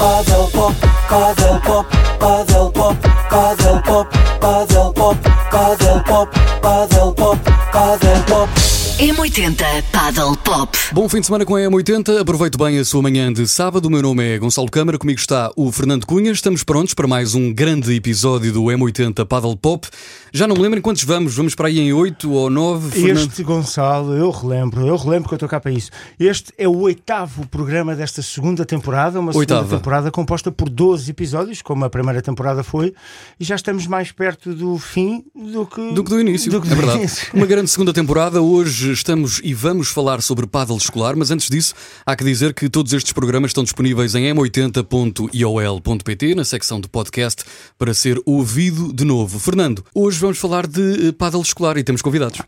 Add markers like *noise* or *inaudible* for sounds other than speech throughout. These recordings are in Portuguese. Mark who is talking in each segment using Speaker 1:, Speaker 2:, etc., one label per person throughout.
Speaker 1: Paddle pop, paddle pop, paddle pop, paddle pop, paddle pop, paddle pop, paddle pop, paddle pop.
Speaker 2: M80 Paddle Pop.
Speaker 3: Bom fim de semana com a M80. Aproveito bem a sua manhã de sábado. O meu nome é Gonçalo Câmara. Comigo está o Fernando Cunha. Estamos prontos para mais um grande episódio do M80 Paddle Pop. Já não me lembro em quantos vamos. Vamos para aí em 8 ou 9. Fernando?
Speaker 4: Este, Gonçalo, eu relembro, eu relembro que eu estou cá para isso. Este é o oitavo programa desta segunda temporada, uma
Speaker 3: Oitava.
Speaker 4: segunda temporada composta por 12 episódios, como a primeira temporada foi, e já estamos mais perto do fim do que
Speaker 3: Do que do início,
Speaker 4: do que
Speaker 3: é
Speaker 4: do
Speaker 3: verdade.
Speaker 4: início.
Speaker 3: Uma grande segunda temporada. Hoje estamos e vamos falar sobre paddle escolar, mas antes disso, há que dizer que todos estes programas estão disponíveis em m80.iol.pt, na secção de podcast, para ser ouvido de novo. Fernando, hoje vamos falar de eh, paddle escolar e temos convidados.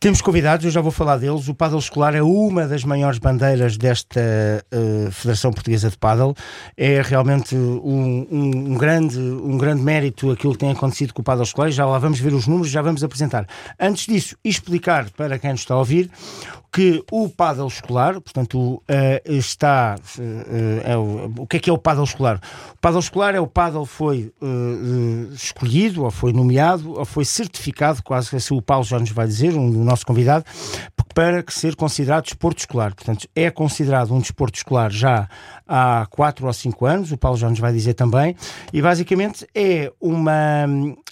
Speaker 4: Temos convidados, eu já vou falar deles. O paddle escolar é uma das maiores bandeiras desta eh, Federação Portuguesa de Paddle. É realmente um, um- um grande, um grande mérito aquilo que tem acontecido com o paddle escolar. Já lá vamos ver os números, já vamos apresentar. Antes disso, explicar para quem nos está a ouvir que o paddle escolar, portanto, eh, está. eh, é o, o que é que é o paddle escolar? O paddle escolar é o paddle foi eh, eh, escolhido, ou foi nomeado, ou foi certificado, quase que assim o Paulo já nos vai dizer, um, nosso convidado, para ser considerado desporto escolar. Portanto, é considerado um desporto escolar já há 4 ou 5 anos, o Paulo já nos vai dizer também, e basicamente é, uma,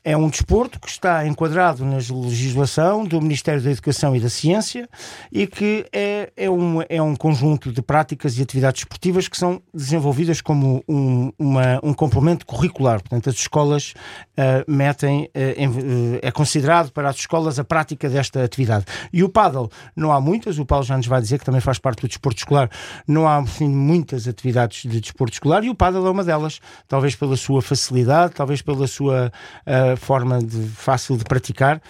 Speaker 4: é um desporto que está enquadrado na legislação do Ministério da Educação e da Ciência e que é, é, um, é um conjunto de práticas e atividades esportivas que são desenvolvidas como um, uma- um complemento curricular. Portanto, as escolas ah, metem, ah, em- ah, é considerado para as escolas a prática desta atividade. E o paddle, não há muitas, o Paulo já nos vai dizer que também faz parte do desporto escolar, não há assim, muitas atividades de desporto escolar e o paddle é uma delas, talvez pela sua facilidade, talvez pela sua forma de, fácil de praticar.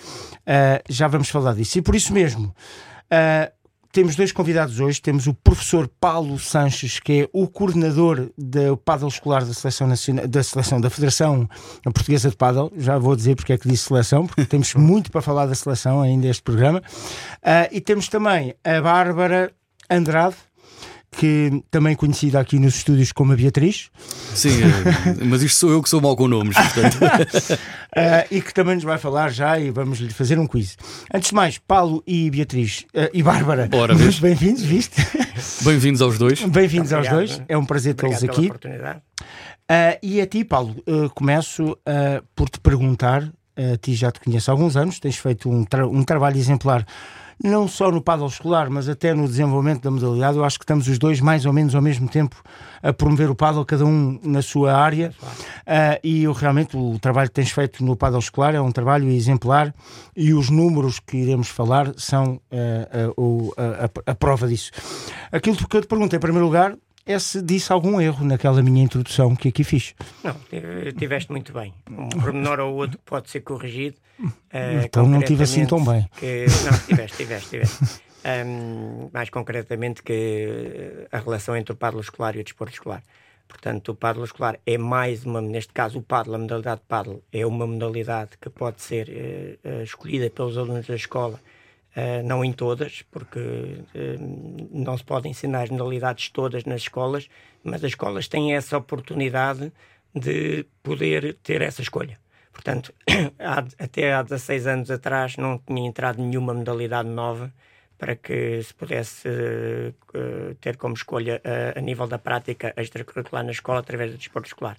Speaker 4: Ah, já vamos falar disso. E por isso mesmo. ah, temos dois convidados hoje. Temos o professor Paulo Sanches, que é o coordenador do paddle escolar da seleção, nacional, da seleção da Federação Portuguesa de Paddle. Já vou dizer porque é que disse seleção, porque *laughs* temos muito para falar da seleção ainda este programa. Ah, e temos também a Bárbara Andrade, que também conhecida aqui nos estúdios como a Beatriz,
Speaker 3: Sim, eh, mas isto sou eu que sou mau com nomes, portanto.
Speaker 4: ah, *laughs* e que também nos vai falar já e vamos lhe fazer um quiz. Antes de mais, Paulo e Beatriz ah, e Bárbara,
Speaker 3: Ora,
Speaker 4: muito bem-vindos, viste?
Speaker 3: Bem-vindos aos dois.
Speaker 4: Bem-vindos aos dois, é um prazer tê-los aqui.
Speaker 5: oportunidade.
Speaker 4: Ah, e a ti, Paulo, começo por te perguntar: a ti já te conheço há alguns anos, tens feito um, tra- um trabalho exemplar, não só no paddle escolar, mas até no desenvolvimento da modalidade. Eu acho que estamos os dois mais ou menos ao mesmo tempo a promover o paddle, cada um na sua área. Ah, e eu, realmente o trabalho que tens feito no paddle escolar é um trabalho exemplar e os números que iremos falar são ah, o- a, a- a prova disso. Aquilo que eu te pergunto, em primeiro lugar, é se disse algum erro naquela minha introdução que aqui fiz.
Speaker 5: Não, tive- tiveste muito bem. Um pormenor ou outro pode ser corrigido. eh,
Speaker 4: Então não tive assim tão
Speaker 5: concretamente Que, não, tiveste, tiveste, tiveste. Ahm, mais concretamente que a relação entre o paddle escolar e o desporto escolar. Portanto, o paddle escolar é mais uma, neste caso o paddle, a modalidade paddle, é uma modalidade que pode ser eh, eh, escolhida pelos alunos da escola Uh, não em todas, porque uh, não se pode ensinar as modalidades todas nas escolas, mas as escolas têm essa oportunidade de poder ter essa escolha. Portanto, *clears throat* há- até há 16 anos atrás não tinha entrado nenhuma modalidade nova para que se pudesse uh, ter como escolha a nível da prática extracurricular na escola através do desporto escolar.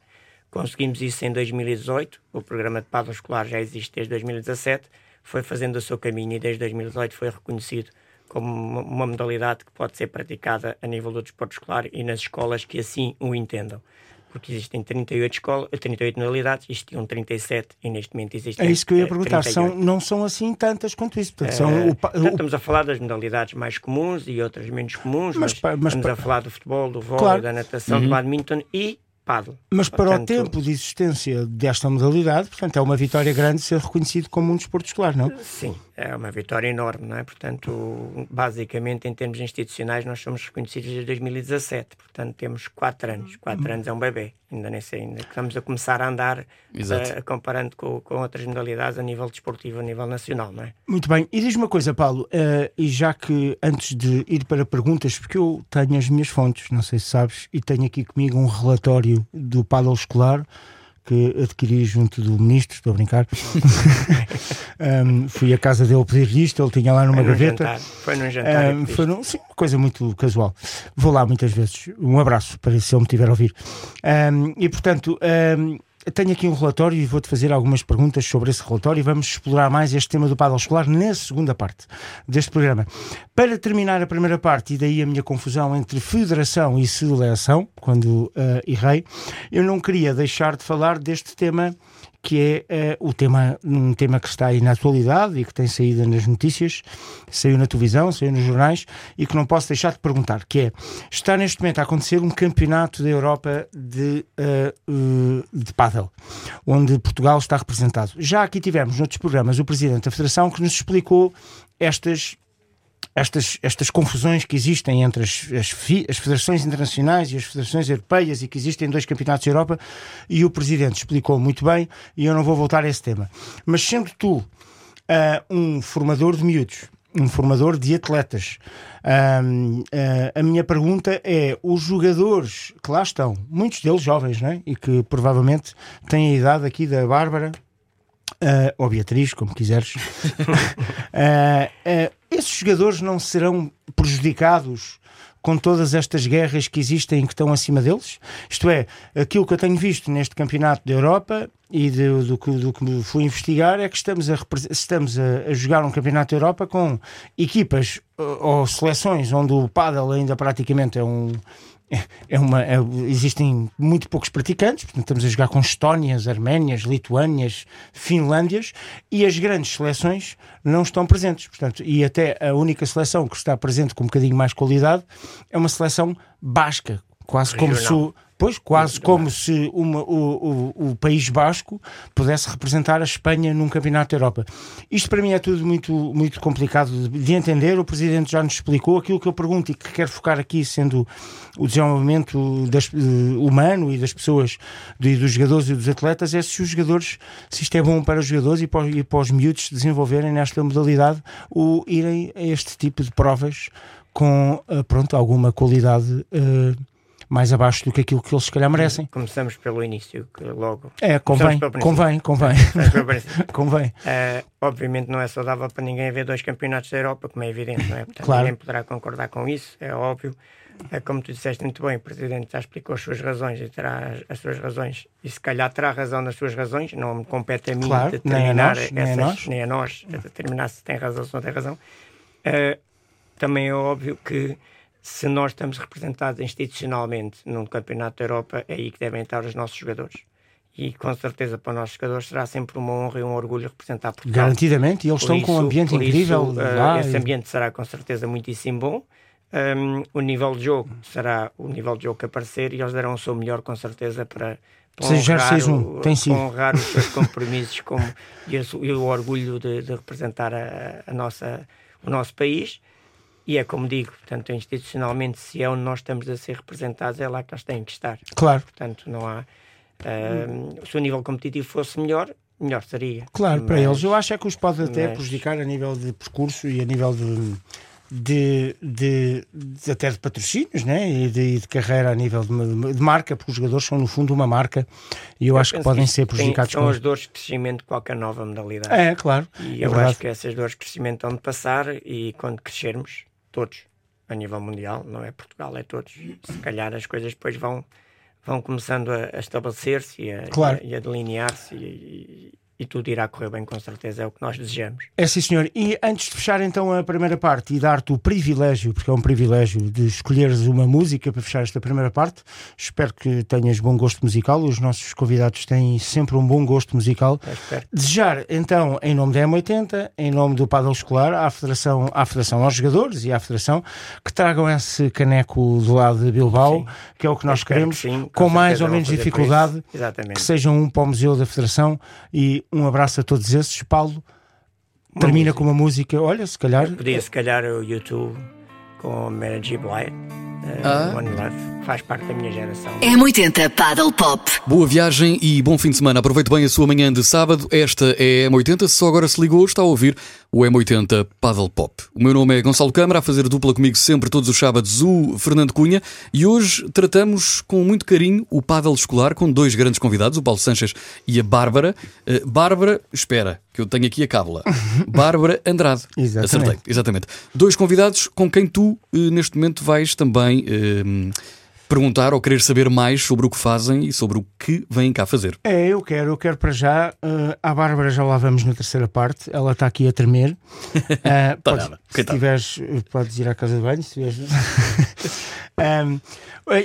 Speaker 5: Conseguimos isso em 2018, o programa de paddle escolar já existe desde 2017, foi fazendo o seu caminho e desde 2018 foi reconhecido como uma- modalidade que pode ser praticada a nível do desporto escolar e nas escolas que assim o entendam. Porque existem 38, escolas, 38 modalidades, existiam 37 e neste momento existem
Speaker 4: É isso que eu ia
Speaker 5: eh,
Speaker 4: perguntar. São,
Speaker 5: 38.
Speaker 4: não são assim tantas quanto isso. Portanto,
Speaker 5: Eh,
Speaker 4: são o pa-
Speaker 5: portanto,
Speaker 4: o-
Speaker 5: estamos a falar das modalidades mais comuns e outras menos comuns,
Speaker 4: Mas
Speaker 5: mas,
Speaker 4: mas
Speaker 5: estamos
Speaker 4: pa-
Speaker 5: a falar do futebol, do vôlei,
Speaker 4: Claro.
Speaker 5: da natação, do badminton e
Speaker 4: mas para o
Speaker 5: Portanto,
Speaker 4: tempo de existência desta modalidade, portanto, é uma vitória grande ser reconhecido como um desporto escolar, não?
Speaker 5: Sim, é uma vitória enorme, não é? Portanto, basicamente, em termos institucionais, nós somos reconhecidos desde 2017. Portanto, temos quatro anos. Quatro anos é um bebê. Ainda nem sei, ainda estamos a começar a andar, uh, comparando com, com outras modalidades a nível desportivo, a nível nacional, não é?
Speaker 4: Muito bem. E diz uma coisa, Paulo, uh, e já que antes de ir para perguntas, porque eu tenho as minhas fontes, não sei se sabes, e tenho aqui comigo um relatório do paddle escolar que adquiri junto do ministro, estou a brincar. *laughs* um, fui à casa dele pedir isto, ele tinha lá numa
Speaker 5: foi
Speaker 4: gaveta.
Speaker 5: Jantar. Foi num jantar. Um,
Speaker 4: foi num, sim, uma coisa muito casual. Vou lá muitas vezes. Um abraço para se ele me tiver a ouvir. Um, e portanto, tenho aqui um relatório e vou-te fazer algumas perguntas sobre esse relatório e vamos explorar mais este tema do paddle escolar na segunda parte deste programa. Para terminar a primeira parte, e daí a minha confusão entre federação e seleção, quando uh, errei, eu não queria deixar de falar deste tema que é uh, o tema, um tema que está aí na atualidade e que tem saído nas notícias, saiu na televisão, saiu nos jornais e que não posso deixar de perguntar, que é, está neste momento a acontecer um campeonato da Europa de, uh, de paddle, onde Portugal está representado. Já aqui tivemos noutros programas o Presidente da Federação que nos explicou estas estas, estas confusões que existem entre as, as, as, federações internacionais e as federações europeias e que existem dois campeonatos da Europa, e o Presidente explicou muito bem, e eu não vou voltar a esse tema. Mas sendo tu uh, um formador de miúdos, um formador de atletas, uh, a minha pergunta é: os jogadores que lá estão, muitos deles jovens, não é? e que provavelmente têm a idade aqui da Bárbara, Uh, ou Beatriz, como quiseres, uh, *laughs* esses jogadores não serão prejudicados com todas estas guerras que existem que estão acima deles? Isto é, aquilo que eu tenho visto neste campeonato da Europa e do, que, do que fui investigar é que estamos, a, estamos a, a, jogar um campeonato da Europa com equipas ou seleções onde o paddle ainda praticamente é um, é uma, é, existem muito poucos praticantes, portanto estamos a jogar com Estónias, Arménias, Lituânias, Finlândias e as grandes seleções não estão presentes. Portanto, e até a única seleção que está presente com um bocadinho mais qualidade é uma seleção basca, quase como se Pois, quase como se uma, o, o, o, País Basco pudesse representar a Espanha num campeonato da Europa. Isto para mim é tudo muito, muito complicado de, de, entender. O Presidente já nos explicou aquilo que eu pergunto e que quero focar aqui, sendo o desenvolvimento das, uh, humano e das pessoas, de, dos jogadores e dos atletas, é se os jogadores, se isto é bom para os jogadores e para, e para os miúdos desenvolverem nesta modalidade, o irem a este tipo de provas com, uh, pronto, alguma qualidade. Uh, mais abaixo do que aquilo que eles se calhar merecem.
Speaker 5: Começamos pelo início, que logo.
Speaker 4: É, convém, convém, *laughs* convém. convém.
Speaker 5: Uh, obviamente não é saudável para ninguém haver dois campeonatos da Europa, como é evidente, não é? Portanto,
Speaker 4: claro.
Speaker 5: ninguém poderá concordar com isso, é óbvio. É, como tu disseste muito bem, o Presidente já explicou as suas razões e terá as suas razões, e se calhar terá razão nas suas razões, não me compete a mim
Speaker 4: claro,
Speaker 5: determinar
Speaker 4: nem a nós,
Speaker 5: essas,
Speaker 4: nem a nós,
Speaker 5: nem a nós determinar se tem razão ou se não tem razão. Uh, também é óbvio que se nós estamos representados institucionalmente num campeonato da Europa, é aí que devem estar os nossos jogadores. E com certeza para os nossos jogadores será sempre uma honra e um orgulho representar Portugal.
Speaker 4: Garantidamente, e eles por estão isso, com um ambiente incrível.
Speaker 5: Isso, uh, esse ambiente será com certeza muitíssimo bom. Um, o nível de jogo será o nível de jogo que aparecer e eles darão o seu melhor com certeza para, para honrar, o, tem sido. honrar os seus compromissos como, e, o, e o orgulho de, de representar a, a, nossa, o nosso país. E é como digo, portanto, institucionalmente, se é onde nós estamos a ser representados, é lá que eles têm que estar.
Speaker 4: Claro.
Speaker 5: Portanto, não há. Uh, se o nível competitivo fosse melhor, melhor seria.
Speaker 4: Claro, mas, para eles. Eu acho é que os pode até mas... prejudicar a nível de percurso e a nível de de, de, de, até de patrocínios né? e de, de carreira a nível de, de, marca, porque os jogadores são no fundo uma marca e eu, eu acho que podem que ser prejudicados.
Speaker 5: Tem, são as dores de crescimento de qualquer nova modalidade.
Speaker 4: É, claro.
Speaker 5: E
Speaker 4: é
Speaker 5: eu
Speaker 4: verdade.
Speaker 5: acho que essas dores de crescimento estão de passar e quando crescermos, todos, a nível mundial, não é Portugal, é todos, se calhar as coisas depois vão, vão começando a, a estabelecer-se e a,
Speaker 4: claro.
Speaker 5: a, a delinear-se e, e tudo irá correr bem, com certeza, é o que nós desejamos.
Speaker 4: É sim, senhor. E antes de fechar então a primeira parte e dar-te o privilégio, porque é um privilégio, de escolheres uma música para fechar esta primeira parte, espero que tenhas bom gosto musical. Os nossos convidados têm sempre um bom gosto musical. Desejar então, em nome da M80, em nome do Padel Escolar, à Federação, à Federação aos jogadores e à Federação, que tragam esse caneco do lado de Bilbao, sim. que é o que nós queremos, que sim, com, com mais ou menos dificuldade, que sejam um para o Museu da Federação e um abraço a todos esses. Paulo, termina
Speaker 5: música.
Speaker 4: com uma música. Olha, se calhar.
Speaker 5: Podia se calhar o YouTube com Mary J. Blige, eh,
Speaker 3: Ah.
Speaker 5: One Love, faz parte da minha geração.
Speaker 2: M80 Paddle Pop.
Speaker 3: Boa viagem e bom fim de semana. Aproveite bem a sua manhã de sábado. Esta é a M80. Se só agora se ligou, está a ouvir o M80 Paddle Pop. O meu nome é Gonçalo Câmara, a fazer dupla comigo sempre todos os sábados o Fernando Cunha. E hoje tratamos com muito carinho o paddle escolar com dois grandes convidados, o Paulo Sanches e a Bárbara. Eh, Bárbara, espera, que eu tenho aqui a cábula. *laughs* Bárbara Andrade.
Speaker 4: Exatamente.
Speaker 3: Acertei, exatamente. Dois convidados com quem tu, eh, neste momento, vais também eh, perguntar ou querer saber mais sobre o que fazem e sobre o que vêm cá fazer.
Speaker 4: É, eu quero, eu quero para já. Uh, à Bárbara já lá vamos na terceira parte. Ela está aqui a tremer. Uh, *laughs* podes-
Speaker 3: nada,
Speaker 4: se
Speaker 3: coitada.
Speaker 4: tiveres, uh, podes ir à casa de banho. Se tiveres... *laughs* Um,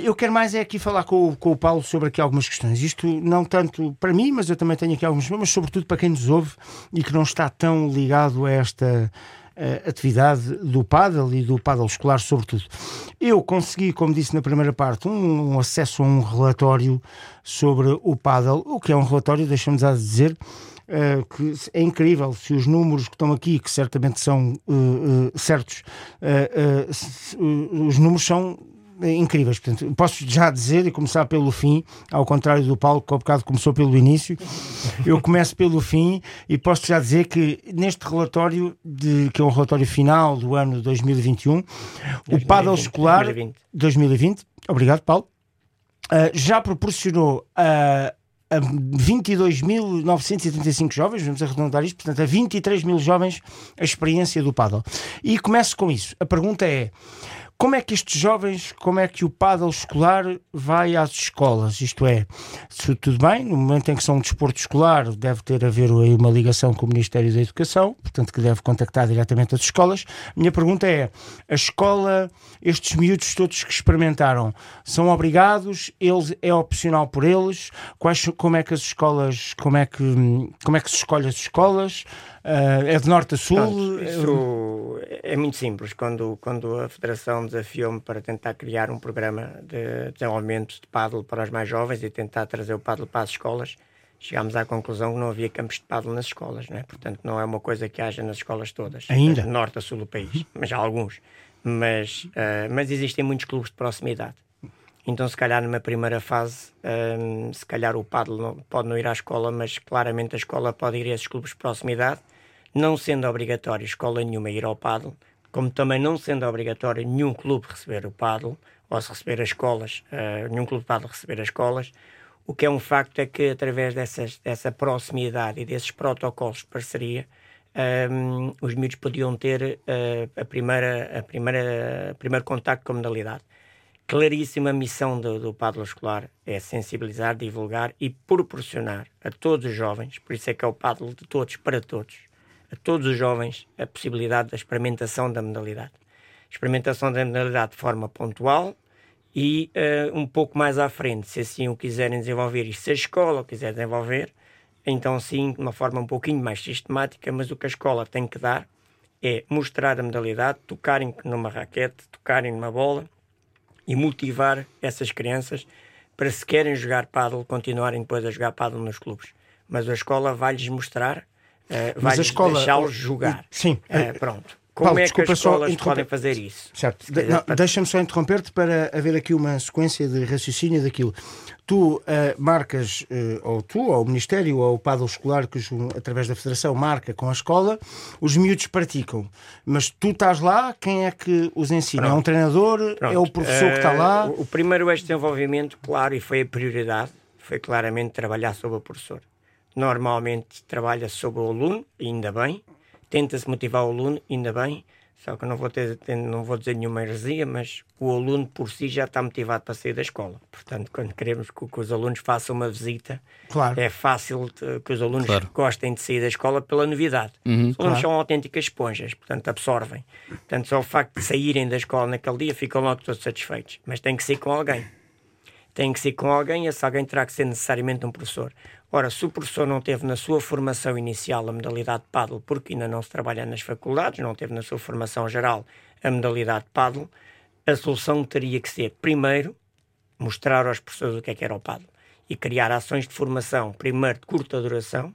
Speaker 4: eu quero mais é aqui falar com, o- com o Paulo sobre aqui algumas questões. Isto não tanto para mim, mas eu também tenho aqui alguns, mas sobretudo para quem nos ouve e que não está tão ligado a esta eh, atividade do paddle e do paddle escolar, sobretudo. Eu consegui, como disse na primeira parte, um, um acesso a um relatório sobre o paddle, o que é um relatório, deixamos a dizer, eh, que é incrível se os números que estão aqui, que certamente são eh, eh, certos, os números são incríveis. Portanto, posso já dizer e começar pelo fim, ao contrário do Paulo, que ao bocado começou pelo início. Eu começo pelo fim e posso já dizer que neste relatório, de, que é um relatório final do ano 2021, o paddle escolar
Speaker 5: 2020.
Speaker 4: 2020, obrigado, Paulo, ah, já proporcionou a. a 22.935 jovens, vamos arredondar isto, portanto, a 23 mil jovens a experiência do paddle. E começo com isso. A pergunta é: como é que estes jovens, como é que o paddle escolar vai às escolas? Isto é, se tudo bem, no momento em que são um desporto escolar, deve ter a ver aí uma ligação com o Ministério da Educação, portanto, que deve contactar diretamente as escolas. Minha pergunta é: a escola, estes miúdos todos que experimentaram, são obrigados? Eles, é opcional por eles? Quais, como é que as escolas, como é que, como é que se escolhe as escolas? Ah, é de norte a sul?
Speaker 5: Pronto, isso é muito simples. Quando, quando a Federação desafiou-me para tentar criar um programa de desenvolvimento de paddle para os mais jovens e tentar trazer o paddle para as escolas, chegámos à conclusão que não havia campos de paddle nas escolas, né? portanto não é uma coisa que haja nas escolas todas,
Speaker 4: Ainda?
Speaker 5: de norte a sul do país, mas há alguns. Mas, ah, mas existem muitos clubes de proximidade. Então, se calhar, numa primeira fase, hum, se calhar o paddle não- pode não ir à escola, mas claramente a escola pode ir a esses clubes de proximidade, não sendo obrigatório escola nenhuma ir ao paddle, como também não sendo obrigatório nenhum clube receber o paddle, ou se receber as escolas, ah, nenhum clube de paddle receber as escolas. O que é um facto é que, através dessas, dessa proximidade e desses protocolos de parceria, hum, os miúdos podiam ter ah, a primeira, a primeira, o primeiro contacto com a modalidade claríssima missão do, do paddle escolar é sensibilizar, divulgar e proporcionar a todos os jovens, por isso é que é o paddle de todos para todos, a todos os jovens a possibilidade da experimentação da modalidade. Experimentação da modalidade de forma pontual e eh, um pouco mais à frente, se assim o quiserem desenvolver e se a escola o quiser desenvolver, então sim, de uma forma um pouquinho mais sistemática, mas o que a escola tem que dar é mostrar a modalidade, tocarem numa raquete, tocarem numa bola, e motivar essas crianças para se querem jogar paddle, continuarem depois a jogar paddle nos clubes. Mas a escola vai-lhes mostrar, eh,
Speaker 4: Mas a escola-
Speaker 5: deixá-los jogar.
Speaker 4: Sim.
Speaker 5: Eh, pronto. Como
Speaker 4: Paulo,
Speaker 5: é que as escolas podem fazer isso?
Speaker 4: Certo. De-
Speaker 5: para-
Speaker 4: Deixa-me só interromper-te para haver aqui uma sequência de raciocínio daquilo. Tu eh, marcas, eh, ou tu, ou o Ministério, ou o paddle escolar, que os- através da Federação marca com a escola, os miúdos praticam. Mas tu estás lá, quem é que os ensina? É um
Speaker 5: Pronto.
Speaker 4: treinador? É o
Speaker 5: Pronto.
Speaker 4: professor que está
Speaker 5: Eh,
Speaker 4: lá?
Speaker 5: O, primeiro eixo de desenvolvimento, claro, e foi a prioridade, foi claramente trabalhar sobre o professor. Normalmente trabalha sobre o aluno, ainda bem. Tenta-se motivar o aluno, ainda bem. Só que eu não vou, ter, não vou dizer nenhuma heresia, mas o aluno por si já está motivado para sair da escola. Portanto, quando queremos que, que os alunos façam uma visita,
Speaker 4: Claro.
Speaker 5: é fácil eh, que os alunos
Speaker 3: Claro.
Speaker 5: gostem de sair da escola pela novidade. os alunos são autênticas esponjas, portanto absorvem. Portanto, só o facto de saírem da escola naquele dia ficam logo todos satisfeitos. Mas tem que ser com alguém. Tem que ser com alguém e esse alguém terá que ser necessariamente um professor. Ora, se o professor não teve na sua formação inicial a modalidade paddle, porque ainda não se trabalha nas faculdades, não teve na sua formação geral a modalidade paddle, a solução teria que ser, primeiro, mostrar aos professores o que é que era o paddle e criar ações de formação, primeiro de curta duração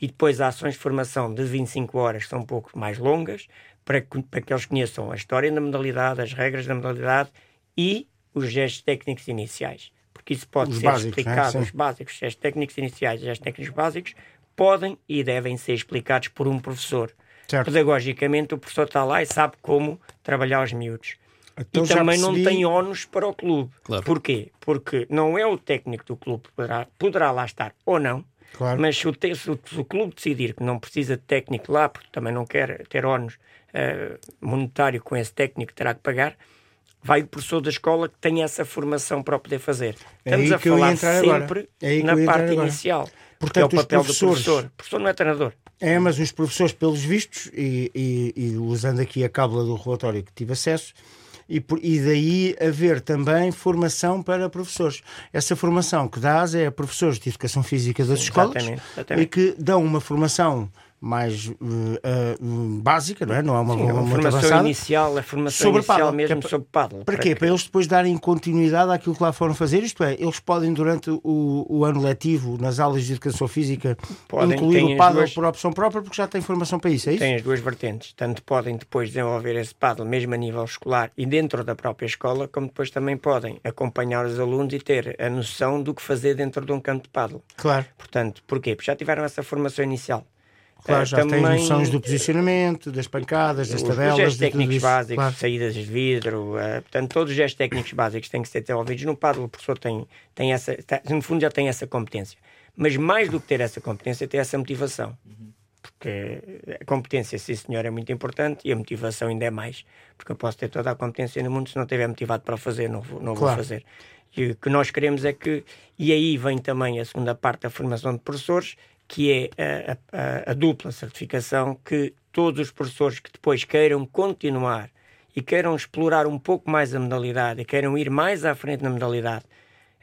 Speaker 5: e depois ações de formação de 25 horas, que são um pouco mais longas, para que, para que eles conheçam a história da modalidade, as regras da modalidade e os gestos técnicos iniciais. Porque isso pode
Speaker 4: Os
Speaker 5: ser
Speaker 4: básicos, né?
Speaker 5: explicado,
Speaker 4: Sim.
Speaker 5: os básicos, os gestos técnicos iniciais e gestos técnicos básicos, podem e devem ser explicados por um professor.
Speaker 4: Certo.
Speaker 5: Pedagogicamente, o professor está lá e sabe como trabalhar os miúdos.
Speaker 4: Então
Speaker 5: e também não
Speaker 4: percebi-
Speaker 5: tem ónus para o clube.
Speaker 3: Claro.
Speaker 5: Porquê? Porque não é o técnico do clube que poderá, poderá lá estar ou não,
Speaker 4: Claro.
Speaker 5: mas se o, se o- se o clube decidir que não precisa de técnico lá, porque também não quer ter ónus eh, monetário com esse técnico que terá que pagar, vai o professor da escola que tem essa formação para o poder fazer.
Speaker 4: É
Speaker 5: Estamos
Speaker 4: aí
Speaker 5: a falar sempre
Speaker 4: É
Speaker 5: na parte inicial.
Speaker 4: Portanto,
Speaker 5: é o
Speaker 4: os
Speaker 5: papel
Speaker 4: professores-
Speaker 5: do professor. O professor não é treinador.
Speaker 4: É, mas os professores, pelos vistos, e, e- e usando aqui a cábula do relatório que tive acesso, e, por- e daí haver também formação para professores. Essa formação que dás é a professores de educação física das escolas
Speaker 5: exatamente, exatamente.
Speaker 4: e que dão uma formação mais eh, eh, básica, não é? Não é uma,
Speaker 5: Sim,
Speaker 4: uma
Speaker 5: a
Speaker 4: muito
Speaker 5: formação
Speaker 4: avançada.
Speaker 5: inicial, a formação
Speaker 4: Sobre
Speaker 5: inicial
Speaker 4: paddle, é
Speaker 5: mesmo
Speaker 4: pa-
Speaker 5: sobre paddle.
Speaker 4: Para quê?
Speaker 5: que-
Speaker 4: Para eles depois darem continuidade àquilo que lá foram fazer. Isto é, eles podem, durante o, o ano letivo, nas aulas de educação física,
Speaker 5: Podem,
Speaker 4: incluir o paddle
Speaker 5: duas-
Speaker 4: por opção própria, porque já têm formação para isso, é isso?
Speaker 5: Tem as duas vertentes. Tanto podem depois desenvolver esse paddle mesmo a nível escolar e dentro da própria escola, como depois também podem acompanhar os alunos e ter a noção do que fazer dentro de um campo de paddle.
Speaker 4: Claro.
Speaker 5: Portanto, porquê? Porque já tiveram essa formação inicial.
Speaker 4: Claro,
Speaker 5: Eh,
Speaker 4: já têm noções do posicionamento, das pancadas, das
Speaker 5: os-
Speaker 4: tabelas.
Speaker 5: Os gestos técnicos
Speaker 4: isso.
Speaker 5: básicos,
Speaker 4: Claro.
Speaker 5: saídas de vidro, eh, portanto, todos os gestos técnicos básicos têm que ser desenvolvidos. No paddle, o professor tem, tem essa, tá- no fundo, já tem essa competência. Mas mais do que ter essa competência, ter essa motivação. Porque a competência, sim senhor, é muito importante e a motivação ainda é mais. Porque eu posso ter toda a competência no mundo, se não estiver motivado para fazer, não vou, não vou
Speaker 4: Claro.
Speaker 5: fazer. E o que nós queremos é que, e aí vem também a segunda parte da formação de professores, que é a, a- a dupla certificação, que todos os professores que depois queiram continuar e queiram explorar um pouco mais a modalidade e queiram ir mais à frente na modalidade,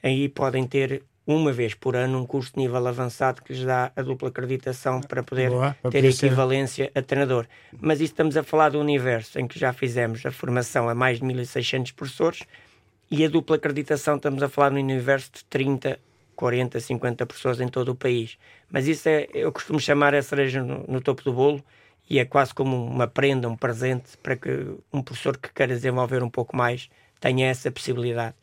Speaker 5: aí podem ter uma vez por ano um curso de nível avançado que lhes dá a dupla acreditação para poder
Speaker 4: Boa, para
Speaker 5: ter
Speaker 4: poder ser-
Speaker 5: equivalência a treinador. Mas isso estamos a falar do universo em que já fizemos a formação a mais de 1.600 professores e a dupla acreditação estamos a falar no universo de 30, 40, 50 pessoas em todo o país. Mas isso é, eu costumo chamar a cereja no, no topo do bolo e é quase como uma prenda, um presente para que um professor que queira desenvolver um pouco mais tenha essa possibilidade.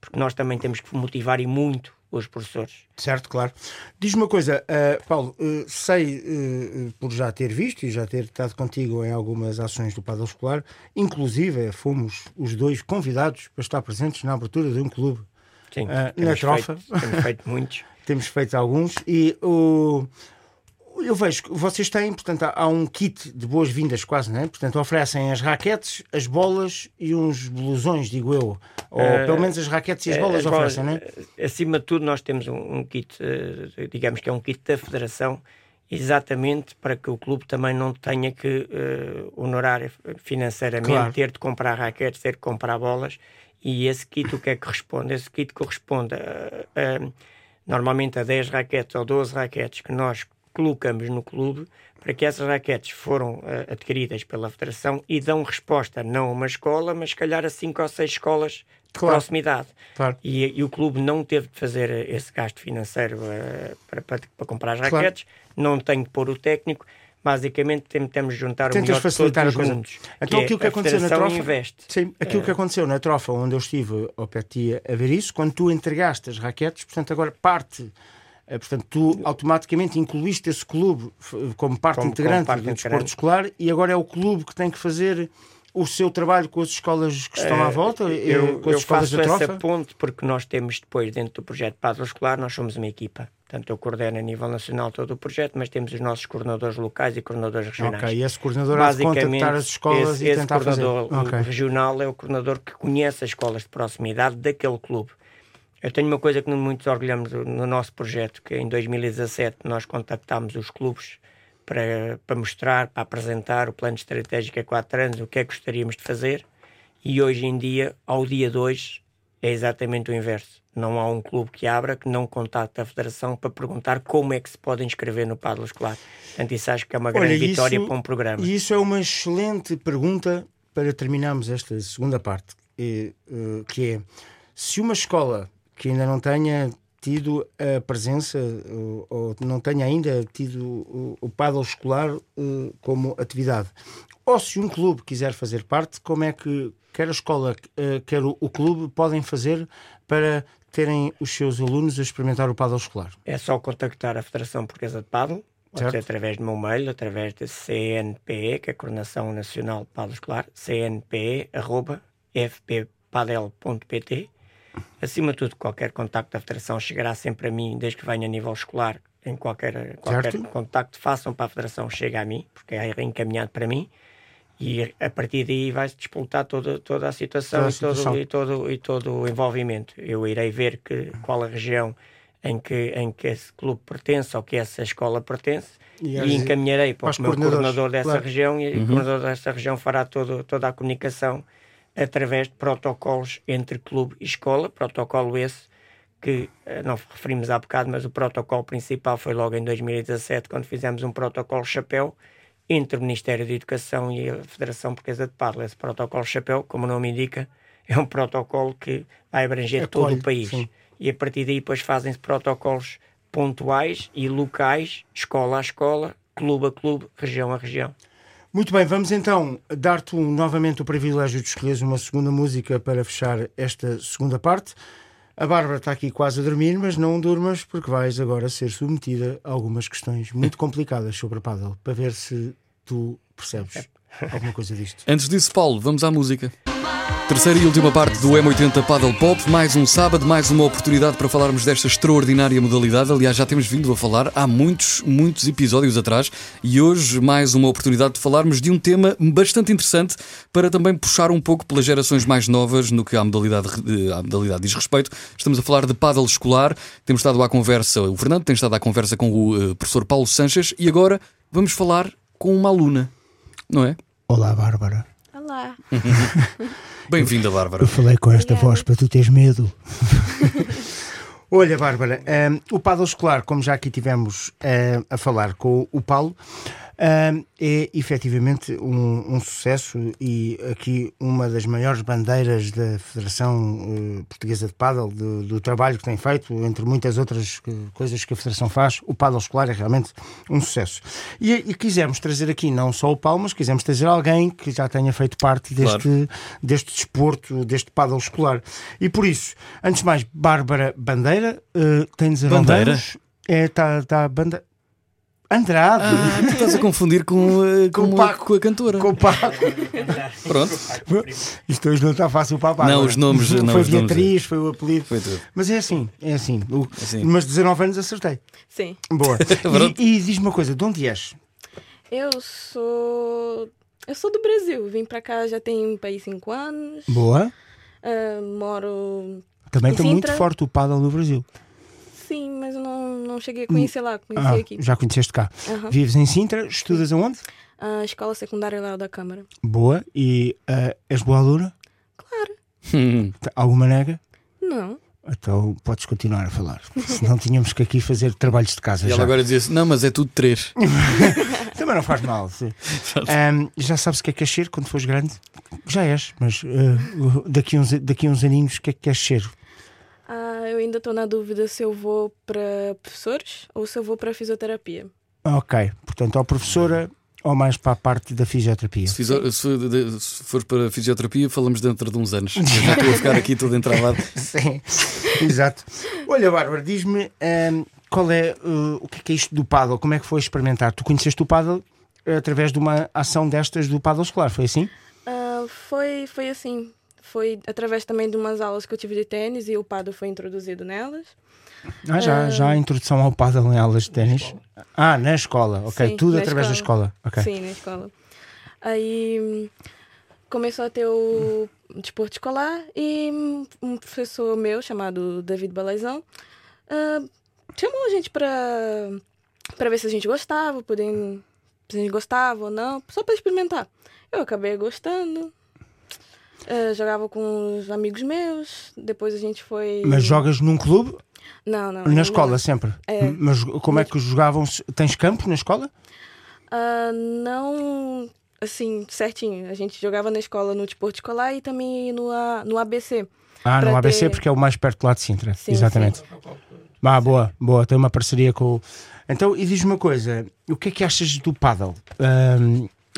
Speaker 5: Porque nós também temos que motivar e muito os professores.
Speaker 4: Certo, claro. Diz-me uma coisa, eh, Paulo, eh, sei eh, por já ter visto e já ter estado contigo em algumas ações do Padel Escolar, inclusive fomos os dois convidados para estar presentes na abertura de um clube.
Speaker 5: Sim,
Speaker 4: Ah, na
Speaker 5: temos
Speaker 4: trofa.
Speaker 5: feito- temos feito muitos. *laughs*
Speaker 4: Temos feito alguns e o. Eu vejo que vocês têm, portanto, há- um kit de boas-vindas quase, não é? Portanto, oferecem as raquetes, as bolas e uns blusões, digo eu. Ou
Speaker 5: Eh,
Speaker 4: pelo menos as raquetes e as
Speaker 5: Eh,
Speaker 4: bolas
Speaker 5: as bolas,
Speaker 4: oferecem, não é?
Speaker 5: eh, Acima de tudo, nós temos um, um kit, eh, digamos que é um kit da Federação, exatamente para que o clube também não tenha que eh, honorar financeiramente,
Speaker 4: Claro.
Speaker 5: ter de comprar raquetes, ter de comprar bolas. E esse kit, o que é que corresponde? Esse kit corresponde a, a- normalmente a 10 raquetes ou 12 raquetes que nós colocamos no clube para que essas raquetes foram eh, adquiridas pela Federação e dão resposta não a uma escola, mas se calhar a 5 ou 6 escolas de
Speaker 4: Claro.
Speaker 5: proximidade.
Speaker 4: Claro.
Speaker 5: E, e o clube não teve de fazer esse gasto financeiro eh, para, para, para comprar as
Speaker 4: Claro.
Speaker 5: raquetes, não tem de pôr o técnico. Basicamente, de juntar o
Speaker 4: Tentas
Speaker 5: melhor de
Speaker 4: facilitar
Speaker 5: todos
Speaker 4: a
Speaker 5: os mundos.
Speaker 4: Então,
Speaker 5: que é
Speaker 4: aquilo que aconteceu na trofa.
Speaker 5: investe.
Speaker 4: Sim, aquilo que aconteceu na trofa, onde eu estive ao pé de ti a ver isso, quando tu entregaste as raquetes, portanto, agora parte. eh, Portanto, tu automaticamente incluíste esse clube como parte
Speaker 5: Como-
Speaker 4: integrante
Speaker 5: como parte
Speaker 4: do desporto
Speaker 5: integrante.
Speaker 4: escolar e agora é o clube que tem que fazer o seu trabalho com as escolas que estão à volta, eh,
Speaker 5: Eu,
Speaker 4: com as
Speaker 5: eu
Speaker 4: escolas
Speaker 5: faço essa ponte porque nós temos depois, dentro do projeto Padre Escolar, nós somos uma equipa. Portanto, eu coordeno a nível nacional todo o projeto, mas temos os nossos coordenadores locais e coordenadores regionais.
Speaker 4: Ok, e esse coordenador há de contactar as escolas
Speaker 5: esse,
Speaker 4: e
Speaker 5: esse
Speaker 4: tentar fazer.
Speaker 5: coordenador
Speaker 4: Ok.
Speaker 5: o regional é o coordenador que conhece as escolas de proximidade daquele clube. Eu tenho uma coisa que muito orgulhamos no nosso projeto, que em 2017 nós contactámos os clubes para, para mostrar, para apresentar o plano estratégico a quatro anos, o que é que gostaríamos de fazer, e hoje em dia, ao dia de hoje, é exatamente o inverso. Não há um clube que abra que não contacte a Federação para perguntar como é que se pode inscrever no Padre Escolar. Portanto, isso acho que é uma grande
Speaker 4: Olha,
Speaker 5: vitória
Speaker 4: isso-
Speaker 5: para um programa.
Speaker 4: E isso é uma excelente pergunta para terminarmos esta segunda parte, eh, eh, que é se uma escola que ainda não tenha tido a presença, ou, ou não tenha ainda tido o, o paddle escolar eh, como atividade. Ou se um clube quiser fazer parte, como é que quer a escola, eh, quer o, o clube podem fazer para terem os seus alunos a experimentar o paddle escolar?
Speaker 5: É só contactar a Federação Portuguesa de Paddle, pode ser através do meu mail, através da CNPE, que é a Coordenação Nacional de Paddle Escolar, cnpe.fppadel.pt. Acima de tudo, qualquer contacto da Federação chegará sempre a mim, desde que venha a nível escolar, em qualquer, qualquer
Speaker 4: Certo.
Speaker 5: contacto façam para a Federação, chega a mim, porque é reencaminhado para mim. E a partir daí vai-se disputar toda, toda a situação,
Speaker 4: Toda a
Speaker 5: e, todo,
Speaker 4: situação.
Speaker 5: e, todo, e todo o envolvimento. Eu irei ver que, qual a região em que, em que esse clube pertence ou que essa escola pertence
Speaker 4: E
Speaker 5: e, encaminharei
Speaker 4: para
Speaker 5: para, o meu coordenador dessa
Speaker 4: claro.
Speaker 5: região e o coordenador dessa região fará todo, toda a comunicação através de protocolos entre clube e escola, protocolo esse que eh, não referimos há bocado, mas o protocolo principal foi logo em 2017, quando fizemos um protocolo chapéu entre o Ministério da Educação e a Federação Portuguesa de Paddle. Esse protocolo chapéu, como o nome indica, é um protocolo que vai abranger todo
Speaker 4: Acolhe,
Speaker 5: o país.
Speaker 4: sim.
Speaker 5: E a partir daí depois fazem-se protocolos pontuais e locais, escola a escola, clube a clube, região a região.
Speaker 4: Muito bem, vamos então dar-te um- novamente o privilégio de escolheres uma segunda música para fechar esta segunda parte. A Bárbara está aqui quase a dormir, mas não durmas porque vais agora ser submetida a algumas questões muito *laughs* complicadas sobre a paddle, para ver se tu percebes alguma coisa disto.
Speaker 3: Antes disso, Paulo, vamos à música. Terceira e última parte do M80 Paddle Pop, mais um sábado, mais uma oportunidade para falarmos desta extraordinária modalidade. Aliás, já temos vindo a falar há muitos, muitos episódios atrás e hoje mais uma oportunidade de falarmos de um tema bastante interessante para também puxar um pouco pelas gerações mais novas no que à modalidade, eh, à modalidade diz respeito. Estamos a falar de paddle escolar. Temos estado à conversa, o Fernando tem estado à conversa com o eh, professor Paulo Sanches e agora vamos falar com uma aluna, não é?
Speaker 4: Olá, Bárbara.
Speaker 6: Olá. *laughs*
Speaker 3: Bem-vinda, Bárbara.
Speaker 4: Eu falei com esta
Speaker 6: Obrigada.
Speaker 4: voz para tu teres medo. *laughs* Olha, Bárbara, hum, o paddle escolar, como já aqui tivemos hum, a falar com o Paulo, hum, é efetivamente um, um sucesso e aqui uma das maiores bandeiras da Federação eh, Portuguesa de Paddle, do, do trabalho que tem feito, entre muitas outras eh, coisas que a Federação faz, o paddle escolar é realmente um sucesso. E, e quisemos trazer aqui não só o Paulo, mas quisemos trazer alguém que já tenha feito parte deste,
Speaker 3: Claro.
Speaker 4: deste desporto, deste paddle escolar. E por isso, antes de mais, Bárbara Bandeira, uh, tem 19
Speaker 3: Bandeira?
Speaker 4: anos. É, tá, tá, banda... Andrade.
Speaker 3: Ah, *laughs* tu estás a confundir com, eh, com,
Speaker 4: Com Paco.
Speaker 3: com a cantora.
Speaker 4: Com o Paco. *laughs*
Speaker 3: Pronto,
Speaker 4: Isto hoje não está fácil para a Bárbara.
Speaker 3: Não, os nomes- não,
Speaker 4: Foi
Speaker 3: os nomes-
Speaker 4: Beatriz, foi o apelido.
Speaker 3: foi tudo.
Speaker 4: Mas é assim, é assim. O-
Speaker 3: Assim.
Speaker 4: Mas 19 anos acertei.
Speaker 6: Sim.
Speaker 4: Boa. *laughs* E e diz-me uma coisa, de onde és?
Speaker 6: Eu sou. Eu sou do Brasil. Vim pra cá já tem um país cinco anos.
Speaker 4: Boa.
Speaker 6: Ah, moro.
Speaker 4: Também
Speaker 6: Em
Speaker 4: está muito forte o paddle no Brasil.
Speaker 6: Sim, mas eu não, não cheguei a conhecer lá. Conheci
Speaker 4: Ah,
Speaker 6: aqui.
Speaker 4: já conheceste cá.
Speaker 6: Aham.
Speaker 4: Vives em Sintra, estudas aonde?
Speaker 6: A escola secundária lá da Câmara.
Speaker 4: Boa. E ah, és boa aluna?
Speaker 6: Claro.
Speaker 3: Hum,
Speaker 4: Alguma nega?
Speaker 6: Não.
Speaker 4: Então podes continuar a falar. Senão tínhamos que aqui fazer trabalhos de casa.
Speaker 3: E ela
Speaker 4: já.
Speaker 3: agora dizia assim: não, mas é tudo três. *laughs* *laughs*
Speaker 4: Também não faz mal. sim. Ahm, já sabes o que é que queres ser quando fores grande? Já és, mas ah, daqui, uns, daqui uns aninhos o que é que queres ser?
Speaker 6: Eu ainda estou na dúvida se eu vou para professores ou se eu vou para fisioterapia.
Speaker 4: Ok, portanto, ou professora ou mais para a parte da fisioterapia.
Speaker 3: Se, fizer- se se for para a fisioterapia, falamos dentro de uns anos. *laughs* Eu já estou a ficar aqui todo entravado.
Speaker 4: Sim, exato. Olha, Bárbara, diz-me ahm, qual é uh, o que é, que é isto do paddle? Como é que foi experimentar? Tu conheceste o paddle através de uma ação destas do paddle escolar, foi assim?
Speaker 6: Ah, foi, foi assim. Foi através também de umas aulas que eu tive de tênis e o paddle foi introduzido nelas.
Speaker 4: Ah, já,
Speaker 6: Ah.
Speaker 4: já a introdução ao paddle em aulas de ténis. Ah, na escola, ok.
Speaker 6: Sim,
Speaker 4: Tudo
Speaker 6: na
Speaker 4: através da escola. Ok.
Speaker 6: Sim, na escola. Aí hum, começou a ter o desporto escolar e hum, um professor meu chamado David Balazão ah, chamou a gente para para ver se a gente gostava, poder, se a gente gostava ou não, só para experimentar. Eu acabei gostando. Ah, jogava com os amigos meus, depois a gente foi.
Speaker 4: Mas jogas num clube?
Speaker 6: Não, não.
Speaker 4: Na
Speaker 6: não.
Speaker 4: escola sempre?
Speaker 6: É.
Speaker 4: Mas como é que jogavam? Tens campo na escola?
Speaker 6: Ah, não assim, certinho. A gente jogava na escola no desporto escolar e também no, A- no ABC.
Speaker 4: Ah, no ABC,
Speaker 6: ter-
Speaker 4: porque é o mais perto lá de Sintra.
Speaker 6: Sim,
Speaker 4: Exatamente. Ah, boa, boa. Tem uma parceria com. Então, e diz-me uma coisa: o que é que achas do paddle?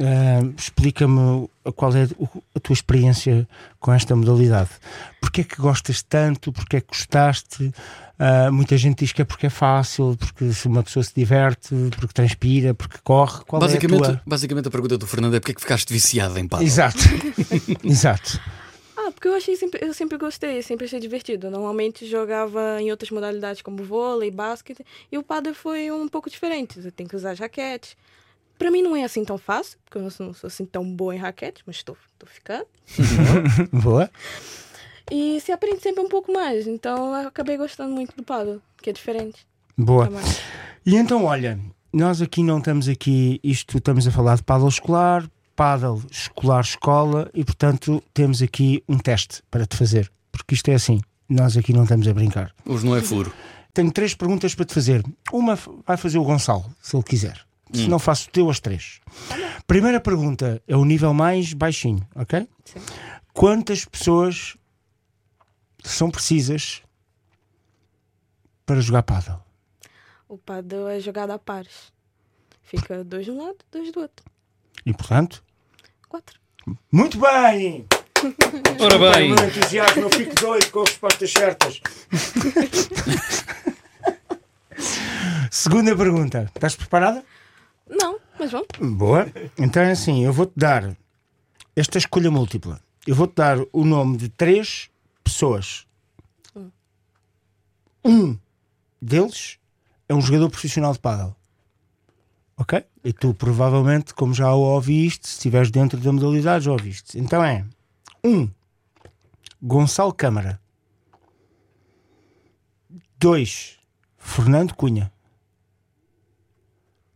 Speaker 4: Ahm, Explica-me qual é a tua experiência com esta modalidade. Porquê é que gostas tanto? Porquê é que gostaste? Ah, muita gente diz que é porque é fácil, porque se uma pessoa se diverte, porque transpira, porque corre. Qual
Speaker 3: Basicamente,
Speaker 4: é a tua?
Speaker 3: basicamente a pergunta do Fernando é porque é que ficaste viciado em paddle?
Speaker 4: Exato. *laughs* Exato.
Speaker 6: Ah, porque eu achei sempre, eu sempre gostei, sempre achei divertido. Normalmente jogava em outras modalidades como vôlei, basquete, e o paddle foi um pouco diferente. Você tem que usar raquete. Pra mim não é assim tão fácil, porque eu não sou, não sou assim tão boa em raquete, mas estou, ficando. *laughs*
Speaker 4: Boa.
Speaker 6: E se aprende sempre um pouco mais, então eu acabei gostando muito do paddle, que é diferente.
Speaker 4: Boa.
Speaker 6: também.
Speaker 4: E então, olha, nós aqui não estamos aqui, isto estamos a falar de paddle escolar, paddle escolar escola e portanto temos aqui um teste para te fazer, porque isto é assim, nós aqui não estamos a brincar.
Speaker 3: Hoje não é furo.
Speaker 4: Tenho três perguntas para te fazer. Uma vai fazer o Gonçalo, se ele quiser. Se não faço o teu as três. Primeira pergunta é o nível mais baixinho, ok?
Speaker 6: Sim.
Speaker 4: Quantas pessoas são precisas para jogar paddle?
Speaker 6: O paddle é jogado a pares. Fica dois de um lado, dois do outro.
Speaker 4: E portanto,
Speaker 6: Quatro.
Speaker 4: Muito bem! *laughs*
Speaker 3: Ora bem,
Speaker 4: O meu entusiasmo, eu fico doido com as respostas certas. *laughs* Segunda pergunta. Estás preparada?
Speaker 6: Não, mas vamos.
Speaker 4: Boa. Então é assim, eu vou-te dar esta escolha múltipla. Eu vou-te dar o nome de três pessoas. Um deles é um jogador profissional de pádel. Ok? E tu provavelmente, como já o ouviste, se estiveres dentro da modalidade, já ouviste. Então é um Gonçalo Câmara. Dois Fernando Cunha.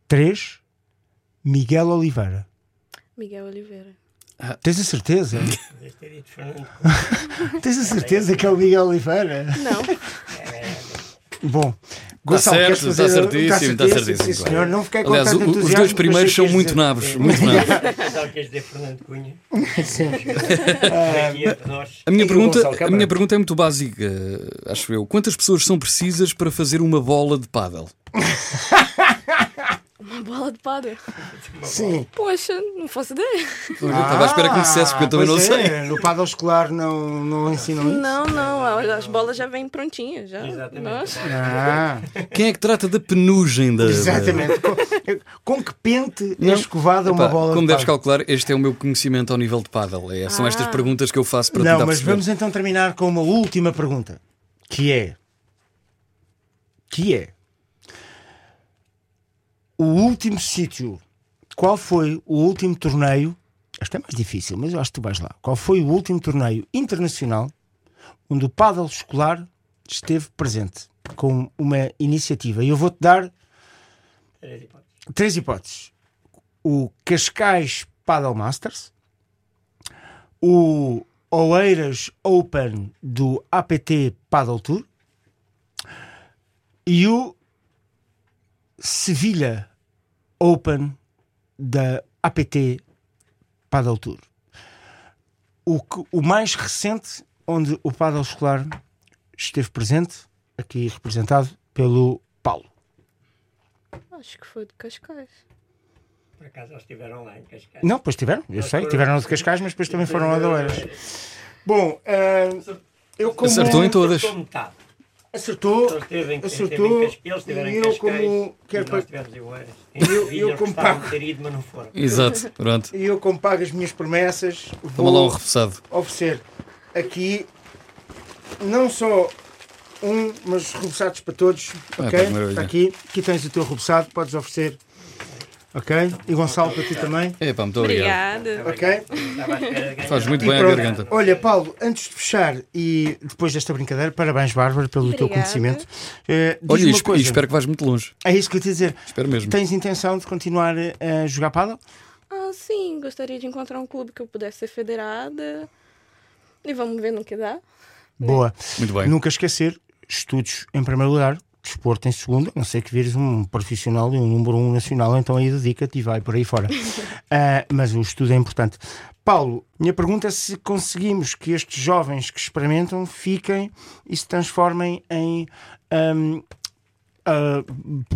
Speaker 4: Três Miguel Oliveira.
Speaker 6: Miguel Oliveira.
Speaker 4: Tens a certeza? *laughs* Tens a certeza que é o Miguel Oliveira?
Speaker 6: Não. *laughs*
Speaker 4: Bom, Gonçalo,
Speaker 3: certo,
Speaker 4: queres fazer...
Speaker 3: está certíssimo, está certíssimo,
Speaker 4: Sim, senhor, não fiquei com
Speaker 3: aliás,
Speaker 4: tanto
Speaker 3: o- os dois primeiros são muito
Speaker 4: dizer-
Speaker 3: nabos. Muito nabos. *laughs*
Speaker 5: Só queres dizer Fernando Cunha.
Speaker 4: Sim.
Speaker 5: Aqui a nós.
Speaker 3: A minha, pergunta,
Speaker 4: Gonçalo
Speaker 3: a minha pergunta é muito básica, acho eu. Quantas pessoas são precisas para fazer uma bola de paddle?
Speaker 6: Uma bola de paddle.
Speaker 4: Sim.
Speaker 6: Poxa, não faço ideia.
Speaker 3: Eu estava à espera que me dissesse, porque eu também não
Speaker 4: pois
Speaker 3: sei.
Speaker 4: é, No paddle escolar não, não ensinam isso?
Speaker 6: Não, não, as bolas já vêm prontinhas. Já.
Speaker 5: Exatamente.
Speaker 6: Nossa.
Speaker 4: Ah,
Speaker 3: Quem é que trata da penugem da.
Speaker 4: exatamente. Com, com que pente é
Speaker 3: Não.
Speaker 4: escovada uma bola
Speaker 3: Como
Speaker 4: de
Speaker 3: deves calcular, este é o meu conhecimento ao nível de paddle. É, são estas
Speaker 6: Ah.
Speaker 3: perguntas que eu faço para
Speaker 4: Não,
Speaker 3: tentar
Speaker 4: mas
Speaker 3: perceber.
Speaker 4: vamos então terminar com uma última pergunta, que é que é o último sítio, qual foi o último torneio? Este é mais difícil, mas eu acho que tu vais lá. Qual foi o último torneio internacional onde o paddle escolar esteve presente com uma iniciativa? E eu vou-te dar
Speaker 5: Três hipóteses.
Speaker 4: três hipóteses: o Cascais Paddle Masters, o Oeiras Open do APT Paddle Tour e o Sevilha Open da APT Paddle Tour. O, que- o mais recente onde o paddle escolar esteve presente, aqui representado pelo Paulo.
Speaker 6: Acho que foi de Cascais.
Speaker 5: Por acaso eles estiveram lá em Cascais.
Speaker 4: Não, pois tiveram, eu
Speaker 5: Eles
Speaker 4: sei,
Speaker 5: foram-
Speaker 4: tiveram de Cascais, mas depois também foram lá de Oeiras. Bom, ah, eu como...
Speaker 3: Acertou em todas.
Speaker 5: Acertou metade.
Speaker 4: Acertou, acertou,
Speaker 5: estiveram
Speaker 4: e eu
Speaker 5: Cascais
Speaker 4: como quero
Speaker 5: nós
Speaker 4: pa-
Speaker 5: estivemos em Oeiras.
Speaker 4: eu- eu como pago-
Speaker 5: ido, mas não foram.
Speaker 3: Exato, *laughs* pronto.
Speaker 4: e eu como pago as minhas promessas,
Speaker 3: Toma lá um
Speaker 4: vou oferecer aqui não só um, mas reboçados para todos,
Speaker 3: Ah,
Speaker 4: ok?
Speaker 3: pá, maravilha.
Speaker 4: Está aqui, aqui tens o teu reboçado, podes oferecer, ok? E Gonçalo para ti também,
Speaker 3: É pá, muito obrigado.
Speaker 6: Obrigada.
Speaker 4: ok?
Speaker 3: Faz muito
Speaker 4: E
Speaker 3: bem à
Speaker 4: pronto.
Speaker 3: garganta.
Speaker 4: Olha, Paulo, antes de fechar e depois desta brincadeira, parabéns, Bárbara, pelo teu
Speaker 6: Obrigada.
Speaker 4: conhecimento. Eh, diz-me
Speaker 3: Olha, e e
Speaker 4: coisa.
Speaker 3: espero que vais muito longe.
Speaker 4: É isso que eu te dizer.
Speaker 3: Espero mesmo.
Speaker 4: Tens intenção de continuar a jogar paddle?
Speaker 6: Ah, sim, gostaria de encontrar um clube que eu pudesse ser federada. E vamos ver no que dá.
Speaker 4: Boa.
Speaker 3: Muito bem.
Speaker 4: Nunca esquecer, estudos em primeiro lugar, desporto em segundo, a não ser que vires um profissional e um número um nacional, então aí dedica-te e vai por aí fora. *laughs* Ah, mas o estudo é importante. Paulo, minha pergunta é se conseguimos que estes jovens que experimentam fiquem e se transformem em ahm, ah,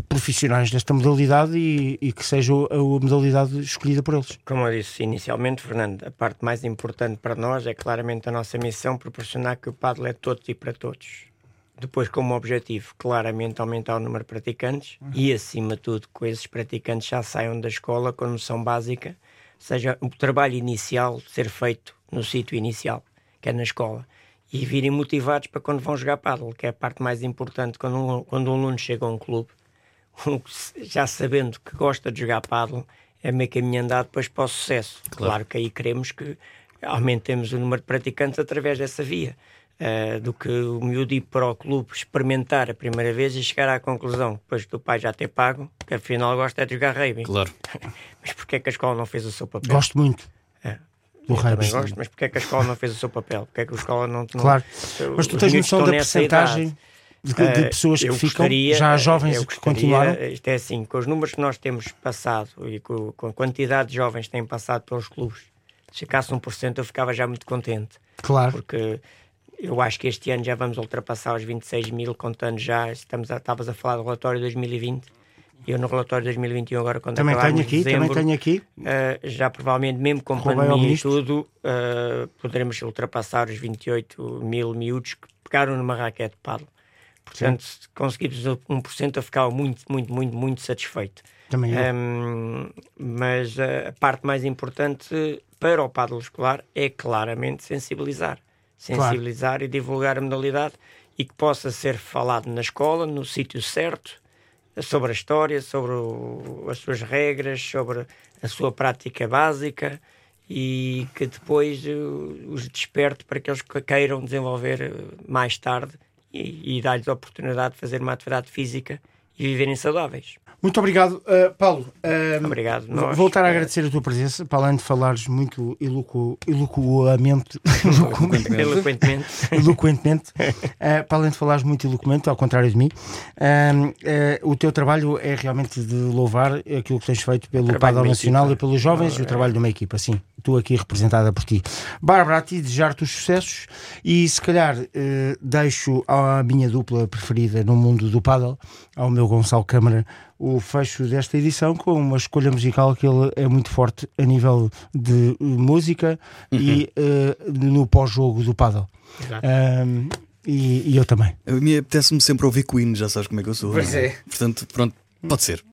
Speaker 4: profissionais desta modalidade e, e que seja a, a modalidade escolhida por eles.
Speaker 5: Como eu disse inicialmente, Fernando, a parte mais importante para nós é claramente a nossa missão proporcionar que o paddle é todos e para todos. Depois, como objetivo, claramente aumentar o número de praticantes e, acima de tudo, que esses praticantes já saiam da escola com noção básica, seja o trabalho inicial ser feito no sítio inicial, que é na escola, e virem motivados para quando vão jogar paddle, que é a parte mais importante quando um, quando um aluno chega a um clube, que já sabendo que gosta de jogar paddle, é meio caminho andado depois para o sucesso. Claro. que aí queremos que aumentemos o número de praticantes através dessa via. Uh, do que o miúdo ir para o clube experimentar a primeira vez e chegar à conclusão, depois do pai já ter pago, que afinal gosta é de jogar rugby.
Speaker 3: Claro. *laughs*
Speaker 5: Mas porquê é que a escola não fez o seu papel?
Speaker 4: Gosto muito.
Speaker 5: É.
Speaker 4: Do rugby,
Speaker 5: gosto,
Speaker 4: sim.
Speaker 5: mas porquê é que a escola não fez o seu papel? Porquê é que a escola não... não
Speaker 4: Claro. Mas
Speaker 5: os
Speaker 4: tu tens noção da percentagem de, que- de
Speaker 5: Eh,
Speaker 4: pessoas que
Speaker 5: eu
Speaker 4: ficam,
Speaker 5: gostaria,
Speaker 4: já jovens
Speaker 5: eu
Speaker 4: e que
Speaker 5: gostaria,
Speaker 4: continuaram?
Speaker 5: Isto é assim, com os números que nós temos passado e com, com a quantidade de jovens que têm passado pelos clubes, se ficasse 1%, eu ficava já muito contente.
Speaker 4: Claro.
Speaker 5: Porque eu acho que este ano já vamos ultrapassar os 26 mil, contando já. Estamos a, estavas a falar do relatório 2020. Eu no relatório 2021, agora quando
Speaker 4: Também tenho aqui,
Speaker 5: dezembro,
Speaker 4: também tenho aqui.
Speaker 5: Uh, já provavelmente, mesmo com
Speaker 4: Roubei
Speaker 5: pandemia e tudo, uh, poderemos ultrapassar os 28 mil miúdos que pegaram numa raquete de paddle. Portanto, se conseguirmos 1%, eu ficava muito, muito, muito, muito satisfeito.
Speaker 4: Também eu.
Speaker 5: Um, mas uh, a parte mais importante para o paddle escolar é claramente sensibilizar. Sensibilizar e divulgar a modalidade e que possa ser falado na escola, no sítio certo, sobre a história, sobre o- as suas regras, sobre a sua prática básica e que depois eh, os desperte para que eles que- queiram desenvolver eh, mais tarde e, e dar-lhes a oportunidade de fazer uma atividade física e viverem saudáveis.
Speaker 4: Muito obrigado, uh, Paulo. uh,
Speaker 5: Obrigado, nós.
Speaker 4: Voltar a agradecer a tua presença, para além de falares muito eloqu... eloquuamente, *laughs* eloqu-
Speaker 5: Eloquentemente.
Speaker 4: eloquentemente, uh, para além de falares muito eloquente, ao contrário de mim, uh, o teu trabalho é realmente de louvar aquilo que tens feito pelo
Speaker 5: Trabalho uma
Speaker 4: Nacional
Speaker 5: equipa.
Speaker 4: e pelos jovens e o trabalho de uma equipa, sim. Tu aqui representada por ti. Bárbara, a ti desejar-te os sucessos e se calhar deixo à minha dupla preferida no mundo do paddle, ao meu Gonçalo Câmara, o fecho desta edição com uma escolha musical que ele é muito forte a nível de eh, música e eh, no pós-jogo do paddle. Ahm, e, e eu também.
Speaker 3: A mim apetece-me sempre ouvir Queen, já sabes como é que eu sou.
Speaker 4: Pois
Speaker 3: não
Speaker 4: é.
Speaker 3: Portanto, pronto, pode ser.